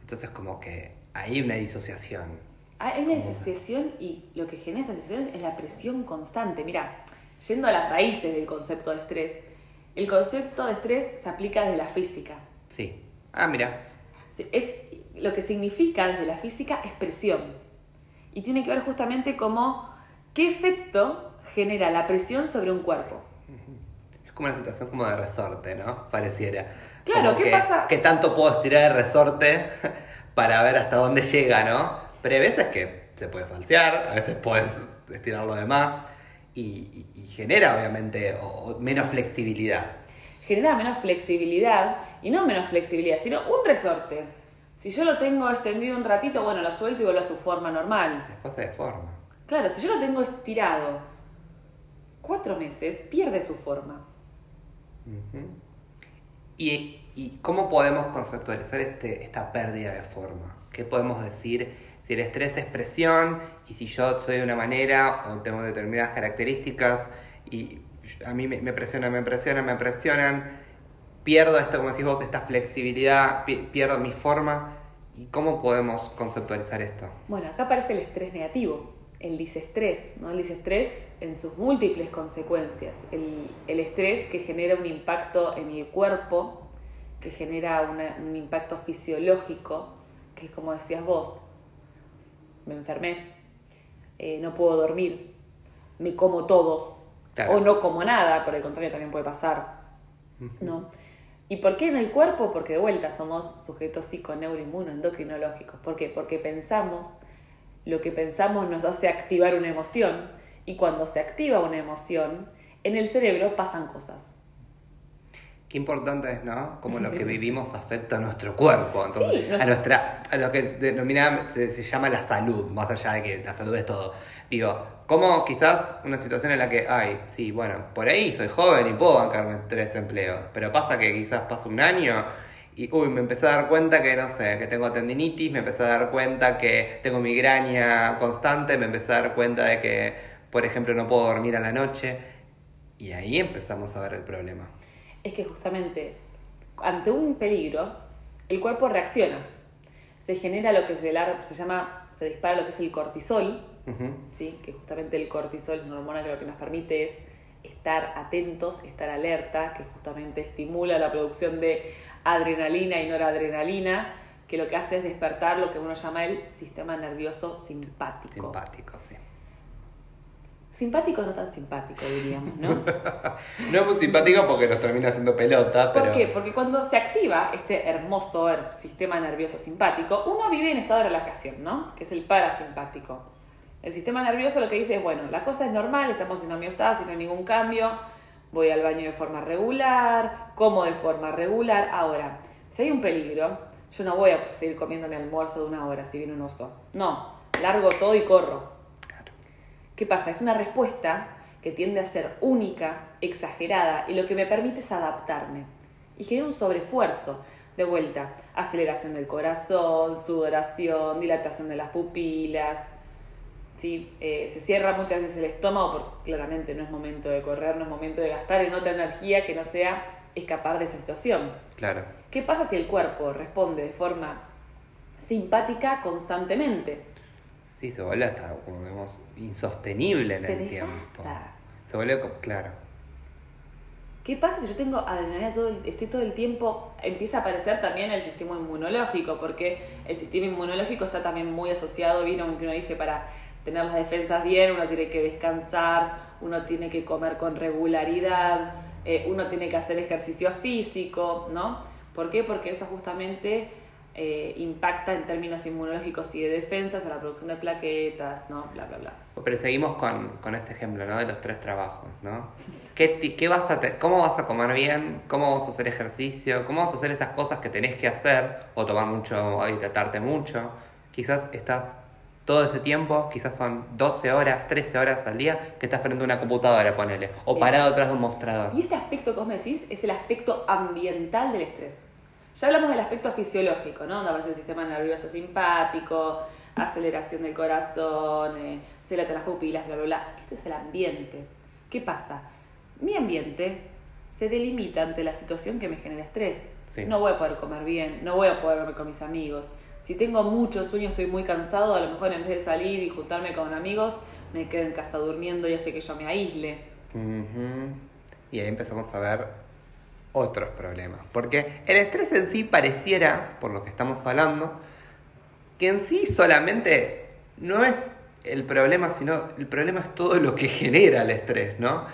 Entonces como que hay una disociación. Hay una disociación y lo que genera esa disociación es la presión constante. Mira, yendo a las raíces del concepto de estrés, el concepto de estrés se aplica desde la física. Sí. Ah, mira. Es, lo que significa desde la física es presión. Y tiene que ver justamente como qué efecto genera la presión sobre un cuerpo. Es como una situación como de resorte, ¿no? Pareciera. Claro, Como ¿qué que, pasa? Que tanto puedo estirar el resorte para ver hasta dónde llega, ¿no? Pero hay veces que se puede falsear, a veces puedes estirarlo de más y, y- y genera obviamente o- o menos flexibilidad. Genera menos flexibilidad, y no menos flexibilidad, sino un resorte. Si yo lo tengo extendido un ratito, bueno, lo suelto y vuelve a su forma normal. Después se deforma. Claro, si yo lo tengo estirado cuatro meses, pierde su forma. ¿Y, y cómo podemos conceptualizar este, esta pérdida de forma? ¿Qué podemos decir si el estrés es presión y si yo soy de una manera o tengo determinadas características y a mí me, me presionan, me presionan, me presionan, pierdo esto, como decís vos, esta flexibilidad, pi- pierdo mi forma? ¿Y cómo podemos conceptualizar esto? Bueno, acá aparece el estrés negativo, el disestrés, ¿no? El disestrés en sus múltiples consecuencias. El, el estrés que genera un impacto en el cuerpo, que genera un impacto fisiológico, que es como decías vos, me enfermé, eh, no puedo dormir, me como todo, Claro. o no como nada, por el contrario también puede pasar, ¿no? ¿Y por qué en el cuerpo? Porque de vuelta somos sujetos psiconeuroinmunoendocrinológicos. ¿Por qué? Porque pensamos, lo que pensamos nos hace activar una emoción y cuando se activa una emoción, en el cerebro pasan cosas. Qué importante es, ¿no? Cómo lo que vivimos afecta a nuestro cuerpo, entonces, Sí, a nuestra, a lo que denomina, se, se llama la salud, más allá de que la salud es todo. Digo, como quizás una situación en la que, ay, sí, bueno, por ahí soy joven y puedo bancarme tres empleos, pero pasa que quizás pasa un año y, uy, me empecé a dar cuenta que, no sé, que tengo tendinitis, me empecé a dar cuenta que tengo migraña constante, me empecé a dar cuenta de que, por ejemplo, no puedo dormir a la noche, y ahí empezamos a ver el problema. Es que justamente ante un peligro, el cuerpo reacciona. Se genera lo que se, se llama, se dispara lo que es el cortisol, ¿sí? que justamente el cortisol es una hormona que lo que nos permite es estar atentos, estar alerta, que justamente estimula la producción de adrenalina y noradrenalina, que lo que hace es despertar lo que uno llama el sistema nervioso simpático. Simpático, sí. Simpático no tan simpático, diríamos, ¿no? No es muy simpático porque nos termina haciendo pelota, pero. ¿Por qué? Porque cuando se activa este hermoso her- sistema nervioso simpático, uno vive en estado de relajación, ¿no? Que es el parasimpático. El sistema nervioso lo que dice es, bueno, la cosa es normal, estamos en homeostasis, no hay ningún cambio, voy al baño de forma regular, como de forma regular. Ahora, si hay un peligro, yo no voy a seguir comiendo mi almuerzo de una hora si viene un oso. No, largo todo y corro. ¿Qué pasa? Es una respuesta que tiende a ser única, exagerada, y lo que me permite es adaptarme. Y genera un sobreesfuerzo. De vuelta, aceleración del corazón, sudoración, dilatación de las pupilas. ¿Sí? Eh, se cierra muchas veces el estómago porque claramente no es momento de correr, no es momento de gastar en otra energía que no sea escapar de esa situación. Claro. ¿Qué pasa si el cuerpo responde de forma simpática constantemente? Sí, se vuelve hasta, como digamos, insostenible en Se el tiempo. desgasta. Se vuelve, claro. ¿Qué pasa si yo tengo adrenalina todo el, estoy todo el tiempo? Empieza a aparecer también el sistema inmunológico, porque el sistema inmunológico está también muy asociado, vino que uno dice, para tener las defensas bien, uno tiene que descansar, uno tiene que comer con regularidad, eh, uno tiene que hacer ejercicio físico, ¿no? ¿Por qué? Porque eso justamente eh, impacta en términos inmunológicos y de defensas a la producción de plaquetas, ¿no? Bla, bla, bla. Pero seguimos con, con este ejemplo, ¿no? De los tres trabajos, ¿no? ¿Qué, qué vas a ¿Cómo vas a comer bien? ¿Cómo vas a hacer ejercicio? ¿Cómo vas a hacer esas cosas que tenés que hacer? O tomar mucho, o hidratarte mucho. Quizás estás todo ese tiempo, quizás son 12 horas, 13 horas al día, que estás frente a una computadora, ponele. O parado atrás de un mostrador. Y este aspecto que vos me decís es el aspecto ambiental del estrés. Ya hablamos del aspecto fisiológico, ¿no? Donde aparece el sistema nervioso simpático, aceleración del corazón, eh, se dilatan las pupilas, bla, bla, bla. Esto es el ambiente. ¿Qué pasa? Mi ambiente se delimita ante la situación que me genera estrés. Sí. No voy a poder comer bien, no voy a poder verme con mis amigos. Si tengo mucho sueño, estoy muy cansado, a lo mejor en vez de salir y juntarme con amigos, me quedo en casa durmiendo y hace que yo me aísle. Y ahí empezamos a ver otros problemas. Porque el estrés en sí pareciera, por lo que estamos hablando, que en sí solamente no es el problema, sino el problema es todo lo que genera el estrés, ¿no?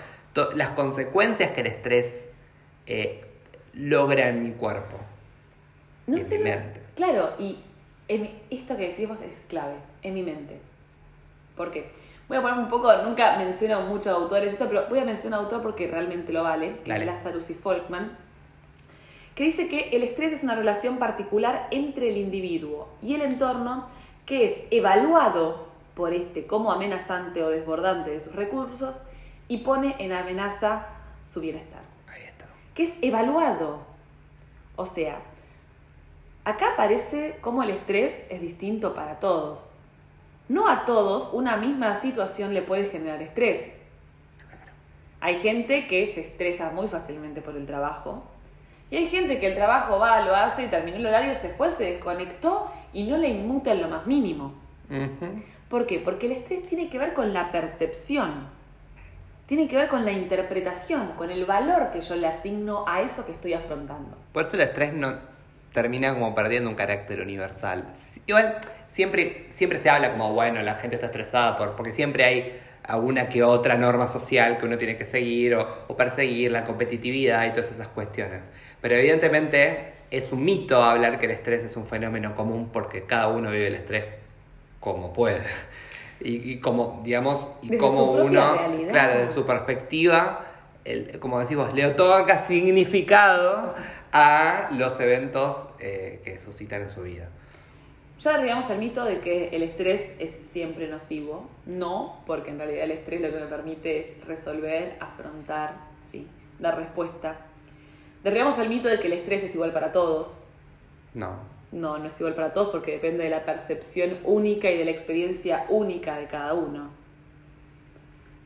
Las consecuencias que el estrés eh, logra en mi cuerpo. No sé, claro, y en esto que decís vos es clave, en mi mente. ¿Por qué? Voy a poner un poco, nunca menciono muchos autores, eso, pero voy a mencionar un autor porque realmente lo vale, que Dale. es Lazarus y Folkman, que dice que el estrés es una relación particular entre el individuo y el entorno que es evaluado por este como amenazante o desbordante de sus recursos y pone en amenaza su bienestar. Ahí está. Que es evaluado. O sea, acá aparece cómo el estrés es distinto para todos. No a todos una misma situación le puede generar estrés. Hay gente que se estresa muy fácilmente por el trabajo. Y hay gente que el trabajo va, lo hace, terminó el horario, se fue, se desconectó y no le inmuta en lo más mínimo. ¿Por qué? Porque el estrés tiene que ver con la percepción, tiene que ver con la interpretación, con el valor que yo le asigno a eso que estoy afrontando. Por eso el estrés no termina como perdiendo un carácter universal. Igual siempre, siempre se habla como, bueno, la gente está estresada por, porque siempre hay alguna que otra norma social que uno tiene que seguir o, o perseguir, la competitividad y todas esas cuestiones. Pero evidentemente es un mito hablar que el estrés es un fenómeno común porque cada uno vive el estrés como puede. Y, y como, digamos, y Desde como uno, realidad. claro, desde su perspectiva, el- como decimos, le otorga significado a los eventos eh, que suscitan en su vida. Ya derribamos el mito de que el estrés es siempre nocivo. No, porque en realidad el estrés lo que me permite es resolver, afrontar, sí, dar respuesta. Derribamos el mito de que el estrés es igual para todos. No. No, no es igual para todos porque depende de la percepción única y de la experiencia única de cada uno.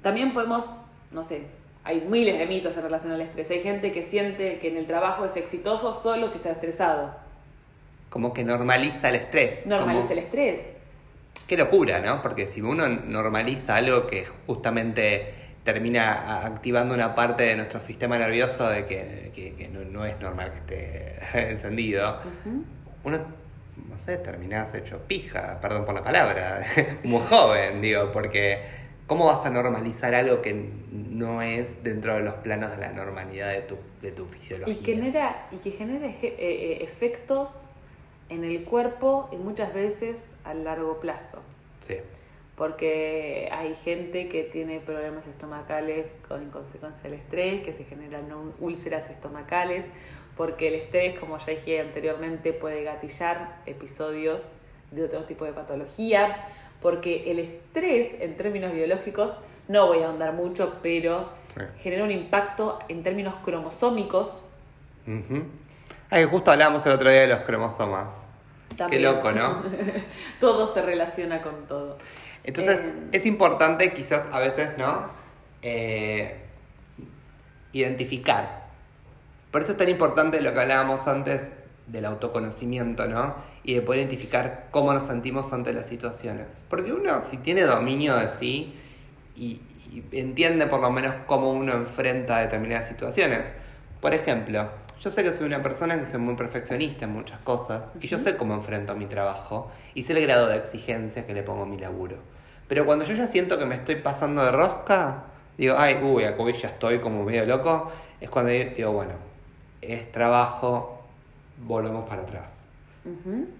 También podemos, no sé, hay miles de mitos en relación al estrés. Hay gente que siente que en el trabajo es exitoso solo si está estresado. Como que normaliza el estrés. Normaliza como- el estrés. Qué locura, ¿no? Porque si uno normaliza algo que justamente termina activando una parte de nuestro sistema nervioso de que, que- que no, no es normal que esté encendido, uno, no sé, terminás hecho pija, perdón por la palabra, como joven, digo, porque ¿cómo vas a normalizar algo que no es dentro de los planos de la normalidad de tu, de tu fisiología? Y genera, y que genera eh, eh, efectos en el cuerpo y muchas veces a largo plazo. Sí, Porque hay gente que tiene problemas estomacales con consecuencia del estrés, que se generan úlceras estomacales, porque el estrés, como ya dije anteriormente, puede gatillar episodios de otro tipo de patología, porque el estrés en términos biológicos, no voy a ahondar mucho, pero Sí. genera un impacto en términos cromosómicos. Ay, justo hablábamos el otro día de los cromosomas. También. Qué loco, ¿no? todo se relaciona con todo. Entonces, Eh, es importante quizás a veces, ¿no? Eh, identificar. Por eso es tan importante lo que hablábamos antes del autoconocimiento, ¿no? Y de poder identificar cómo nos sentimos ante las situaciones. Porque uno, si tiene dominio de sí y, y entiende por lo menos cómo uno enfrenta determinadas situaciones. Por ejemplo, yo sé que soy una persona que soy muy perfeccionista en muchas cosas y yo sé cómo enfrento mi trabajo y sé el grado de exigencia que le pongo a mi laburo. Pero cuando yo ya siento que me estoy pasando de rosca, digo, ay, uy, acá ya estoy como medio loco, es cuando digo, bueno, es trabajo, volvemos para atrás.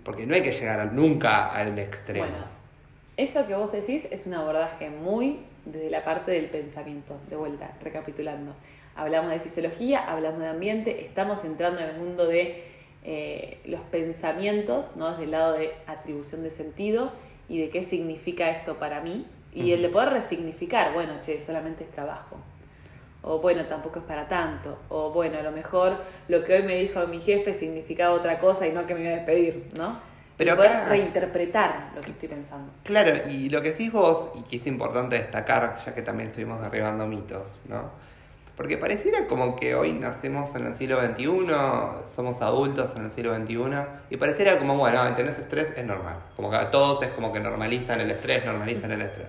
Porque no hay que llegar nunca al extremo. Bueno, eso que vos decís es un abordaje muy desde la parte del pensamiento. De vuelta, recapitulando. Hablamos de fisiología, hablamos de ambiente, estamos entrando en el mundo de eh, los pensamientos, ¿no? Desde el lado de atribución de sentido y de qué significa esto para mí. Y el de poder resignificar, bueno, che, solamente es trabajo. O bueno, tampoco es para tanto. O bueno, a lo mejor lo que hoy me dijo mi jefe significaba otra cosa y no que me iba a despedir, ¿no? Pero y poder acá- reinterpretar lo que estoy pensando. Claro, y lo que decís vos, y que es importante destacar, ya que también estuvimos derribando mitos, ¿no? Porque pareciera como que hoy nacemos en el siglo XXI, somos adultos en el siglo XXI, y pareciera como, bueno, tener estrés es normal. Como que a todos es como que normalizan el estrés, normalizan el estrés.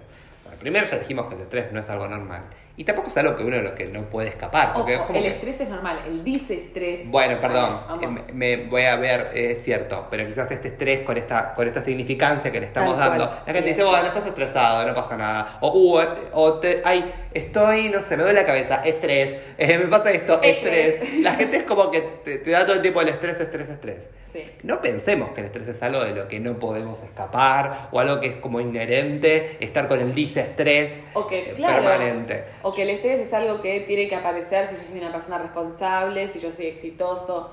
Bueno, primero ya dijimos que el estrés no es algo normal. Y tampoco es algo que uno lo que no puede escapar. Ojo, es como el que- estrés es normal, el disestrés. Bueno, perdón, eh, me, me voy a ver, eh, es cierto, pero quizás este estrés con esta, con esta significancia que le estamos Tal cual, dando, la gente sí, dice, bueno, estás estresado, no pasa nada, o, uh, eh, o te, ay, estoy, no sé, me duele la cabeza, estrés, eh, me pasa esto, Estrés. estrés. La gente es como que te, te da todo el tiempo el estrés, estrés, estrés. Sí. No pensemos que el estrés es algo de lo que no podemos escapar o algo que es como inherente, estar con el disestrés O que, eh, claro, permanente. o que el estrés es algo que tiene que aparecer si yo soy una persona responsable, si yo soy exitoso,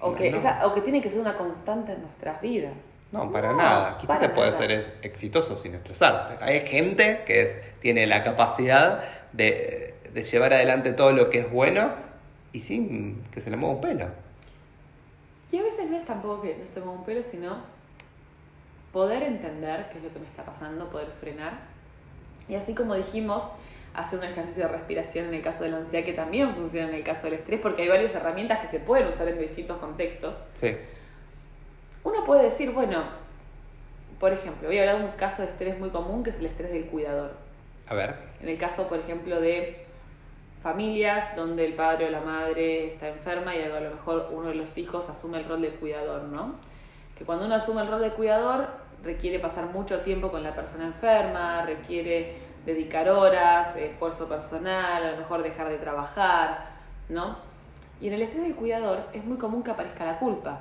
o que, No. esa- o que tiene que ser una constante en nuestras vidas. No, para No, nada. Quizás para se puede nada. ser es- exitoso sin estresarte. Hay gente que es- tiene la capacidad de, de llevar adelante todo lo que es bueno y sin que se le mueva un pelo. Y a veces no es tampoco que no se te mueva un pelo, sino poder entender qué es lo que me está pasando, poder frenar. Y así como dijimos, hacer un ejercicio de respiración en el caso de la ansiedad, que también funciona en el caso del estrés, porque hay varias herramientas que se pueden usar en distintos contextos. Sí. Uno puede decir, bueno, por ejemplo, voy a hablar de un caso de estrés muy común que es el estrés del cuidador. A ver. En el caso, por ejemplo, de familias donde el padre o la madre está enferma y a lo mejor uno de los hijos asume el rol de cuidador, ¿no? Que cuando uno asume el rol de cuidador requiere pasar mucho tiempo con la persona enferma, requiere dedicar horas, esfuerzo personal, a lo mejor dejar de trabajar, ¿no? Y en el estrés del cuidador es muy común que aparezca la culpa.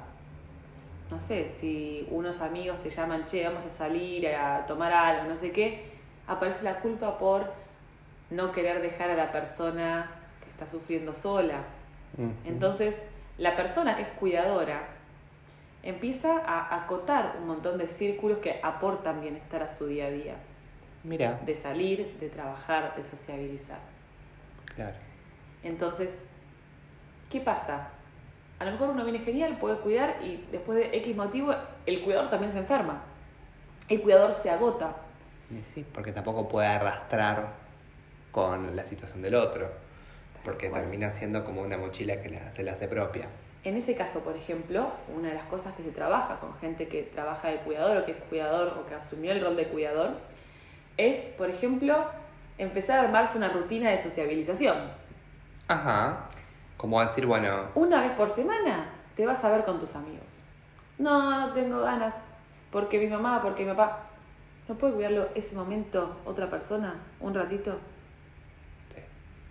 No sé, si unos amigos te llaman, che, vamos a salir a tomar algo, no sé qué, aparece la culpa por no querer dejar a la persona que está sufriendo sola. Entonces, la persona que es cuidadora empieza a acotar un montón de círculos que aportan bienestar a su día a día. Mira, De salir, de trabajar, de sociabilizar. claro. Entonces, ¿qué pasa? A lo mejor uno viene genial, puede cuidar y después de X motivo el cuidador también se enferma. El cuidador se agota. Sí, porque tampoco puede arrastrar con la situación del otro. Porque Bueno. termina siendo como una mochila que la- se la hace propia. En ese caso, por ejemplo, una de las cosas que se trabaja con gente que trabaja de cuidador o que es cuidador o que asumió el rol de cuidador es, por ejemplo, empezar a armarse una rutina de sociabilización. Ajá. Como decir, bueno, Una vez por semana te vas a ver con tus amigos. No, no tengo ganas. Porque mi mamá, porque mi papá. ¿No puede cuidarlo ese momento otra persona? ¿Un ratito?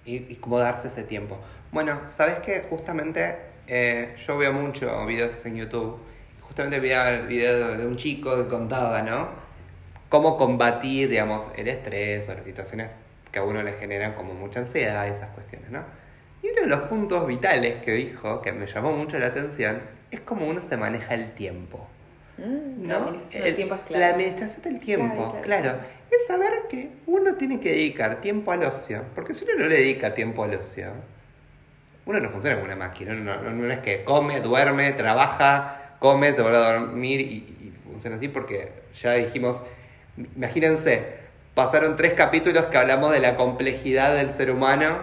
Y, y cómo darse ese tiempo. Bueno, ¿sabes qué? Justamente eh, yo veo mucho videos en YouTube. Justamente vi el video de un chico que contaba, ¿no? Cómo combatir, digamos, el estrés o las situaciones que a uno le generan como mucha ansiedad esas cuestiones, ¿no? Y uno de los puntos vitales que dijo, que me llamó mucho la atención, es cómo uno se maneja el tiempo. Mm, La ¿no? administración del El- tiempo es clave. La administración del tiempo, claro. Es saber que uno tiene que dedicar tiempo al ocio. Porque si uno no le dedica tiempo al ocio, uno no funciona como una máquina. Uno no, no- no es que come, duerme, trabaja, come, se vuelve a dormir y, y funciona así porque ya dijimos, imagínense, pasaron tres capítulos que hablamos de la complejidad del ser humano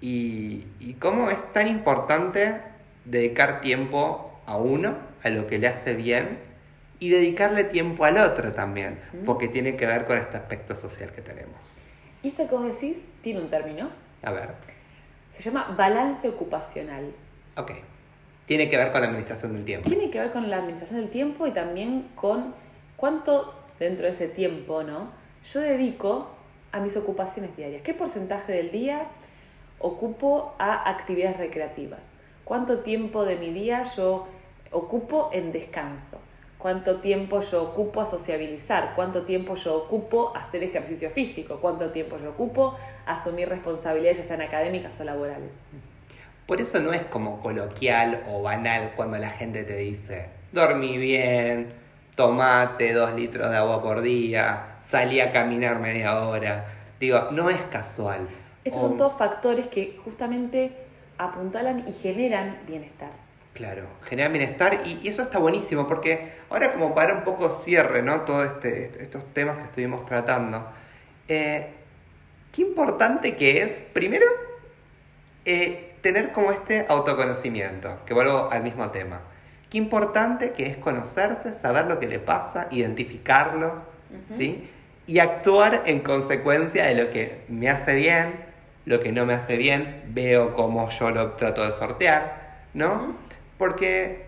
y, y cómo es tan importante dedicar tiempo a uno, a lo que le hace bien, y dedicarle tiempo al otro también, porque tiene que ver con este aspecto social que tenemos. Y esto que vos decís tiene un término. A ver, Se llama balance ocupacional. ok. Tiene que ver con la administración del tiempo. Tiene que ver con la administración del tiempo y también con cuánto dentro de ese tiempo, ¿no? Yo dedico a mis ocupaciones diarias. ¿Qué porcentaje del día ocupo a actividades recreativas? ¿Cuánto tiempo de mi día yo ocupo en descanso? ¿Cuánto tiempo yo ocupo a sociabilizar? ¿Cuánto tiempo yo ocupo a hacer ejercicio físico? ¿Cuánto tiempo yo ocupo a asumir responsabilidades ya sean académicas o laborales? Por eso no es como coloquial o banal cuando la gente te dice, dormí bien, tomate dos litros de agua por día, salí a caminar media hora. Digo, no es casual. Estos O- son todos factores que justamente apuntalan y generan bienestar. Claro, generar bienestar y, y eso está buenísimo porque ahora como para un poco cierre, ¿no? Todos este, est- estos temas que estuvimos tratando. eh, qué importante que es, primero, eh, tener como este autoconocimiento, que vuelvo al mismo tema. Qué importante que es conocerse, saber lo que le pasa, identificarlo. ¿sí? Y actuar en consecuencia de lo que me hace bien, lo que no me hace bien, veo cómo yo lo trato de sortear, ¿no? Porque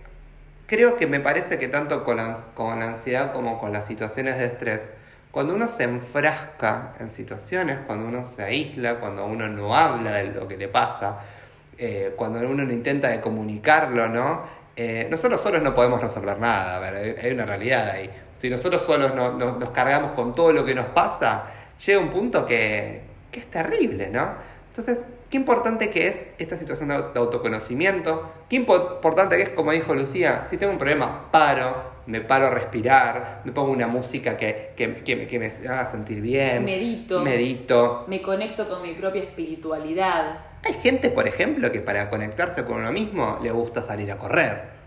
creo que me parece que tanto con la, con la ansiedad como con las situaciones de estrés, cuando uno se enfrasca en situaciones, cuando uno se aísla, cuando uno no habla de lo que le pasa, eh, cuando uno no intenta de comunicarlo, ¿no? Eh, nosotros solos no podemos resolver nada, hay, una realidad ahí. Si nosotros solos no- no- nos cargamos con todo lo que nos pasa, llega un punto que, que es terrible, ¿no? Entonces, qué importante que es esta situación de, au- de autoconocimiento, qué impo- importante que es, como dijo Lucía, si tengo un problema, paro, me paro a respirar, me pongo una música que, que, que- que me haga sentir bien, Medito. medito. Me conecto con mi propia espiritualidad. Hay gente, por ejemplo, que para conectarse con uno mismo le gusta salir a correr,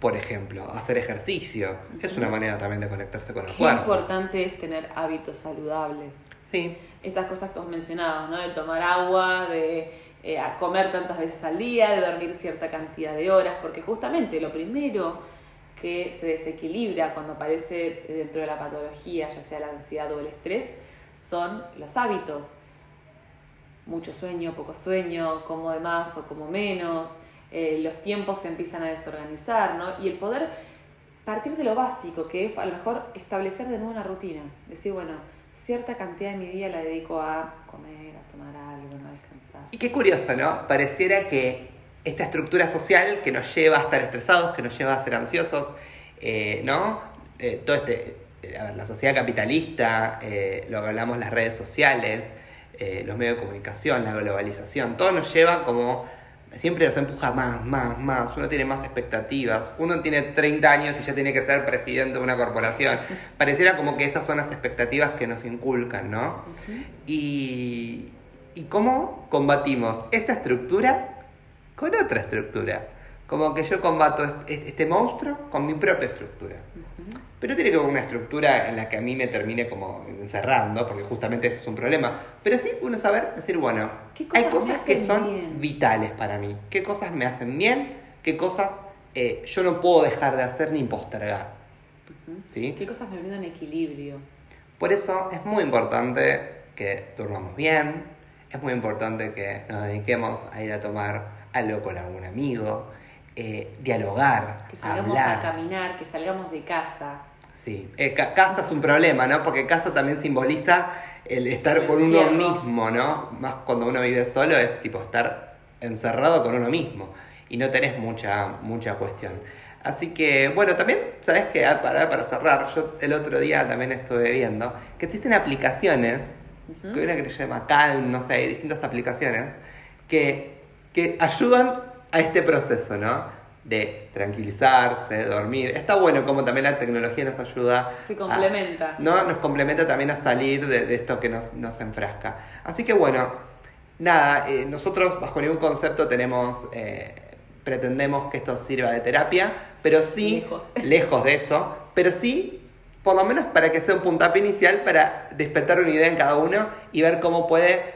por ejemplo, hacer ejercicio. Es una manera también de conectarse con el Qué cuerpo. importante es tener hábitos saludables. Sí, Estas cosas que vos mencionabas, ¿no? De tomar agua, de eh, comer tantas veces al día, de dormir cierta cantidad de horas, porque justamente lo primero que se desequilibra cuando aparece dentro de la patología, ya sea la ansiedad o el estrés, son los hábitos. Mucho sueño, poco sueño, como de más o como menos, eh, los tiempos se empiezan a desorganizar, ¿no? Y el poder partir de lo básico, que es a lo mejor establecer de nuevo una rutina. Decir, bueno, cierta cantidad de mi día la dedico a comer, a tomar algo, ¿no? a descansar. Y qué curioso, ¿no? Pareciera que esta estructura social que nos lleva a estar estresados, que nos lleva a ser ansiosos, eh, ¿no? Eh, todo este, a la sociedad capitalista, lo que hablamos, las redes sociales, los medios de comunicación, la globalización, todo nos lleva como, siempre nos empuja más, más, más, uno tiene más expectativas, uno tiene 30 años y ya tiene que ser presidente de una corporación, pareciera como que esas son las expectativas que nos inculcan, ¿no? Y, ¿Y cómo combatimos esta estructura con otra estructura? Como que yo combato este, monstruo con mi propia estructura. Pero tiene que haber una estructura en la que a mí me termine como encerrando, porque justamente ese es un problema. Pero sí uno saber decir, bueno, ¿Qué hay cosas que son bien? vitales para mí. ¿Qué cosas me hacen bien? ¿Qué cosas eh, yo no puedo dejar de hacer ni postergar? Ujú. ¿Sí? ¿Qué cosas me brindan equilibrio? Por eso es muy importante que durmamos bien, es muy importante que nos dediquemos a ir a tomar algo con algún amigo, eh, dialogar, Que salgamos hablar. a caminar, que salgamos de casa. Sí, Eh, ca- casa es un problema, ¿no? Porque casa también simboliza el estar El con uno mismo, ¿no? Más cuando uno vive solo es tipo estar encerrado con uno mismo y no tenés mucha, mucha cuestión. Así que, bueno, también, ¿sabes qué? Ah, Para, para cerrar, yo el otro día también estuve viendo que existen aplicaciones, Ujú. que una que se llama Calm, no sé, hay distintas aplicaciones, que, que ayudan a este proceso, ¿no? De tranquilizarse, dormir. Está bueno como también la tecnología nos ayuda. Se a- complementa. ¿no? Nos complementa también a salir de, de esto que nos, nos enfrasca. Así que bueno, nada, eh, nosotros bajo ningún concepto tenemos, eh, pretendemos que esto sirva de terapia, pero sí, Lejos. lejos de eso, pero sí, por lo menos para que sea un puntapié inicial para despertar una idea en cada uno y ver cómo puede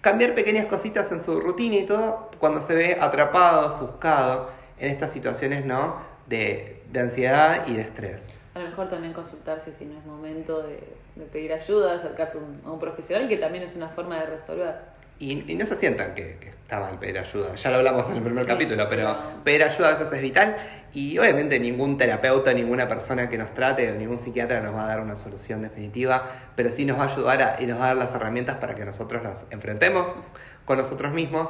cambiar pequeñas cositas en su rutina y todo cuando se ve atrapado, ofuscado en estas situaciones, ¿no? De, de ansiedad y de estrés. A lo mejor también consultarse si no es momento de, de pedir ayuda, acercarse un, a un profesional, que también es una forma de resolver. Y, y no se sientan que, que está mal pedir ayuda. Ya lo hablamos en el primer Sí, capítulo, pero pero- pedir ayuda a veces es vital. Y obviamente ningún terapeuta, ninguna persona que nos trate o ningún psiquiatra nos va a dar una solución definitiva, pero sí nos va a ayudar a- y nos va a dar las herramientas para que nosotros nos enfrentemos con nosotros mismos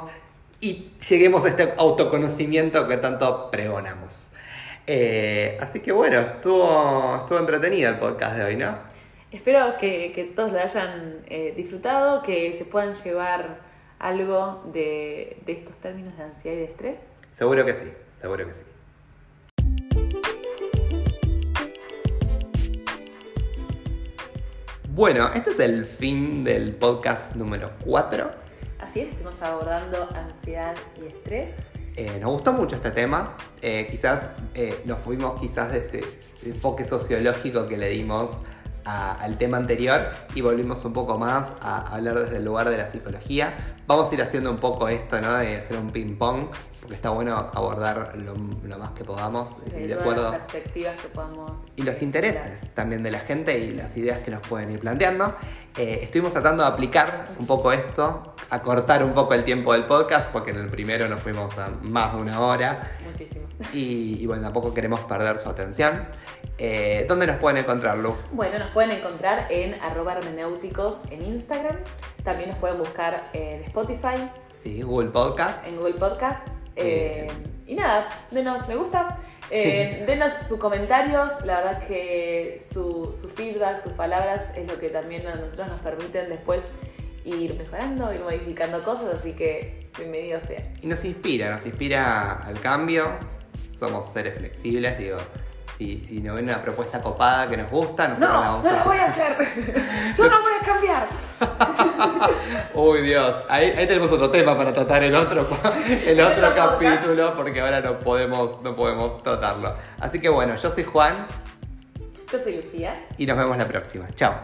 y lleguemos a este autoconocimiento que tanto pregonamos. Eh, así que bueno, estuvo, estuvo entretenido el podcast de hoy, ¿no? Espero que, que todos lo hayan eh, disfrutado, que se puedan llevar algo de, de estos términos de ansiedad y de estrés. Seguro que sí, seguro que sí. Bueno, este es el fin del podcast número 4. Así es, estuvimos abordando ansiedad y estrés. Eh, nos gustó mucho este tema. Eh, quizás eh, nos fuimos quizás de este enfoque sociológico que le dimos a- al tema anterior y volvimos un poco más a hablar desde el lugar de la psicología. Vamos a ir haciendo un poco esto, ¿no? De hacer un ping-pong, porque está bueno abordar lo, lo más que podamos y De acuerdo las perspectivas que podamos. y los intereses también de la gente y las ideas que nos pueden ir planteando. Eh, estuvimos tratando de aplicar un poco esto, acortar un poco el tiempo del podcast, porque en el primero nos fuimos a más de una hora. Muchísimo. Y, y bueno, tampoco queremos perder su atención. Eh, ¿Dónde nos pueden encontrar, Lu? Bueno, nos pueden encontrar en arroba hermenéuticos en Instagram. También nos pueden buscar en Spotify, Sí, Google Podcast. en Google Podcasts. Eh. Eh, y nada, denos me gusta. Eh, Denos sus comentarios. La verdad es que su, su feedback, sus palabras es lo que también a nosotros nos permiten después ir mejorando, ir modificando cosas. Así que bienvenido sea. Y nos inspira, nos inspira al cambio. Somos seres flexibles, digo. Si, si nos ven una propuesta copada que nos gusta, nosotros la No, vamos no la voy a hacer. Yo no voy a cambiar. Uy, Dios. Ahí, ahí tenemos otro tema para tratar el otro, el otro capítulo, porque ahora no podemos, no podemos tratarlo. Así que bueno, yo soy Juan Yo soy Lucía. y nos vemos la próxima. Chao.